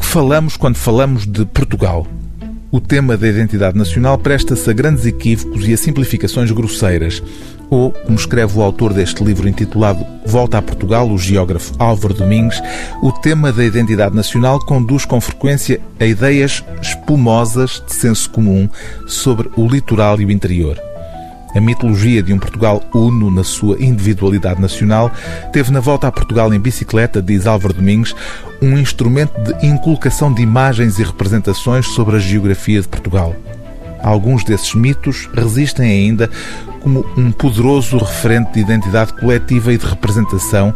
falamos quando falamos de Portugal? O tema da identidade nacional presta-se a grandes equívocos e a simplificações grosseiras. Ou, como escreve o autor deste livro intitulado Volta a Portugal, o geógrafo Álvaro Domingues, o tema da identidade nacional conduz com frequência a ideias espumosas de senso comum sobre o litoral e o interior. A mitologia de um Portugal uno na sua individualidade nacional teve na volta a Portugal em bicicleta, diz Álvaro Domingues, um instrumento de inculcação de imagens e representações sobre a geografia de Portugal. Alguns desses mitos resistem ainda como um poderoso referente de identidade coletiva e de representação,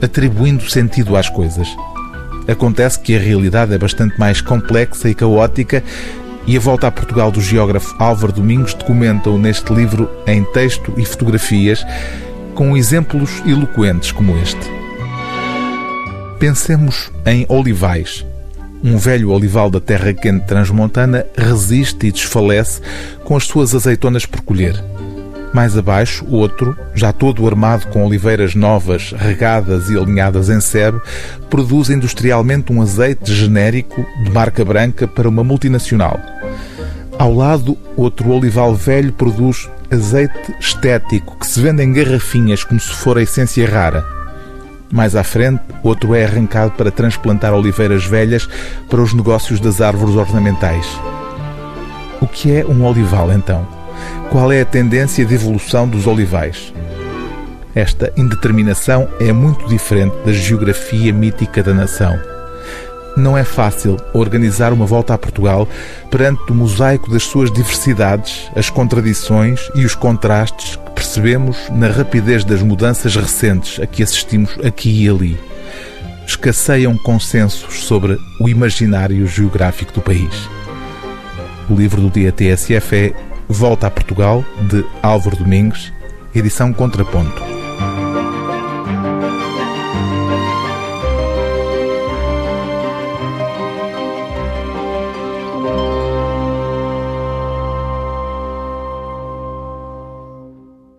atribuindo sentido às coisas. Acontece que a realidade é bastante mais complexa e caótica e a volta a Portugal do geógrafo Álvaro Domingos documenta-o neste livro em texto e fotografias, com exemplos eloquentes como este. Pensemos em olivais. Um velho olival da terra quente transmontana resiste e desfalece com as suas azeitonas por colher. Mais abaixo, outro, já todo armado com oliveiras novas, regadas e alinhadas em sebe, produz industrialmente um azeite genérico de marca branca para uma multinacional. Ao lado, outro olival velho produz azeite estético que se vende em garrafinhas como se for a essência rara. Mais à frente, outro é arrancado para transplantar oliveiras velhas para os negócios das árvores ornamentais. O que é um olival, então? Qual é a tendência de evolução dos olivais? Esta indeterminação é muito diferente da geografia mítica da nação. Não é fácil organizar uma volta a Portugal perante o mosaico das suas diversidades, as contradições e os contrastes que percebemos na rapidez das mudanças recentes a que assistimos aqui e ali. Escasseiam consensos sobre o imaginário geográfico do país. O livro do dia TSF é Volta a Portugal, de Álvaro Domingues, edição Contraponto.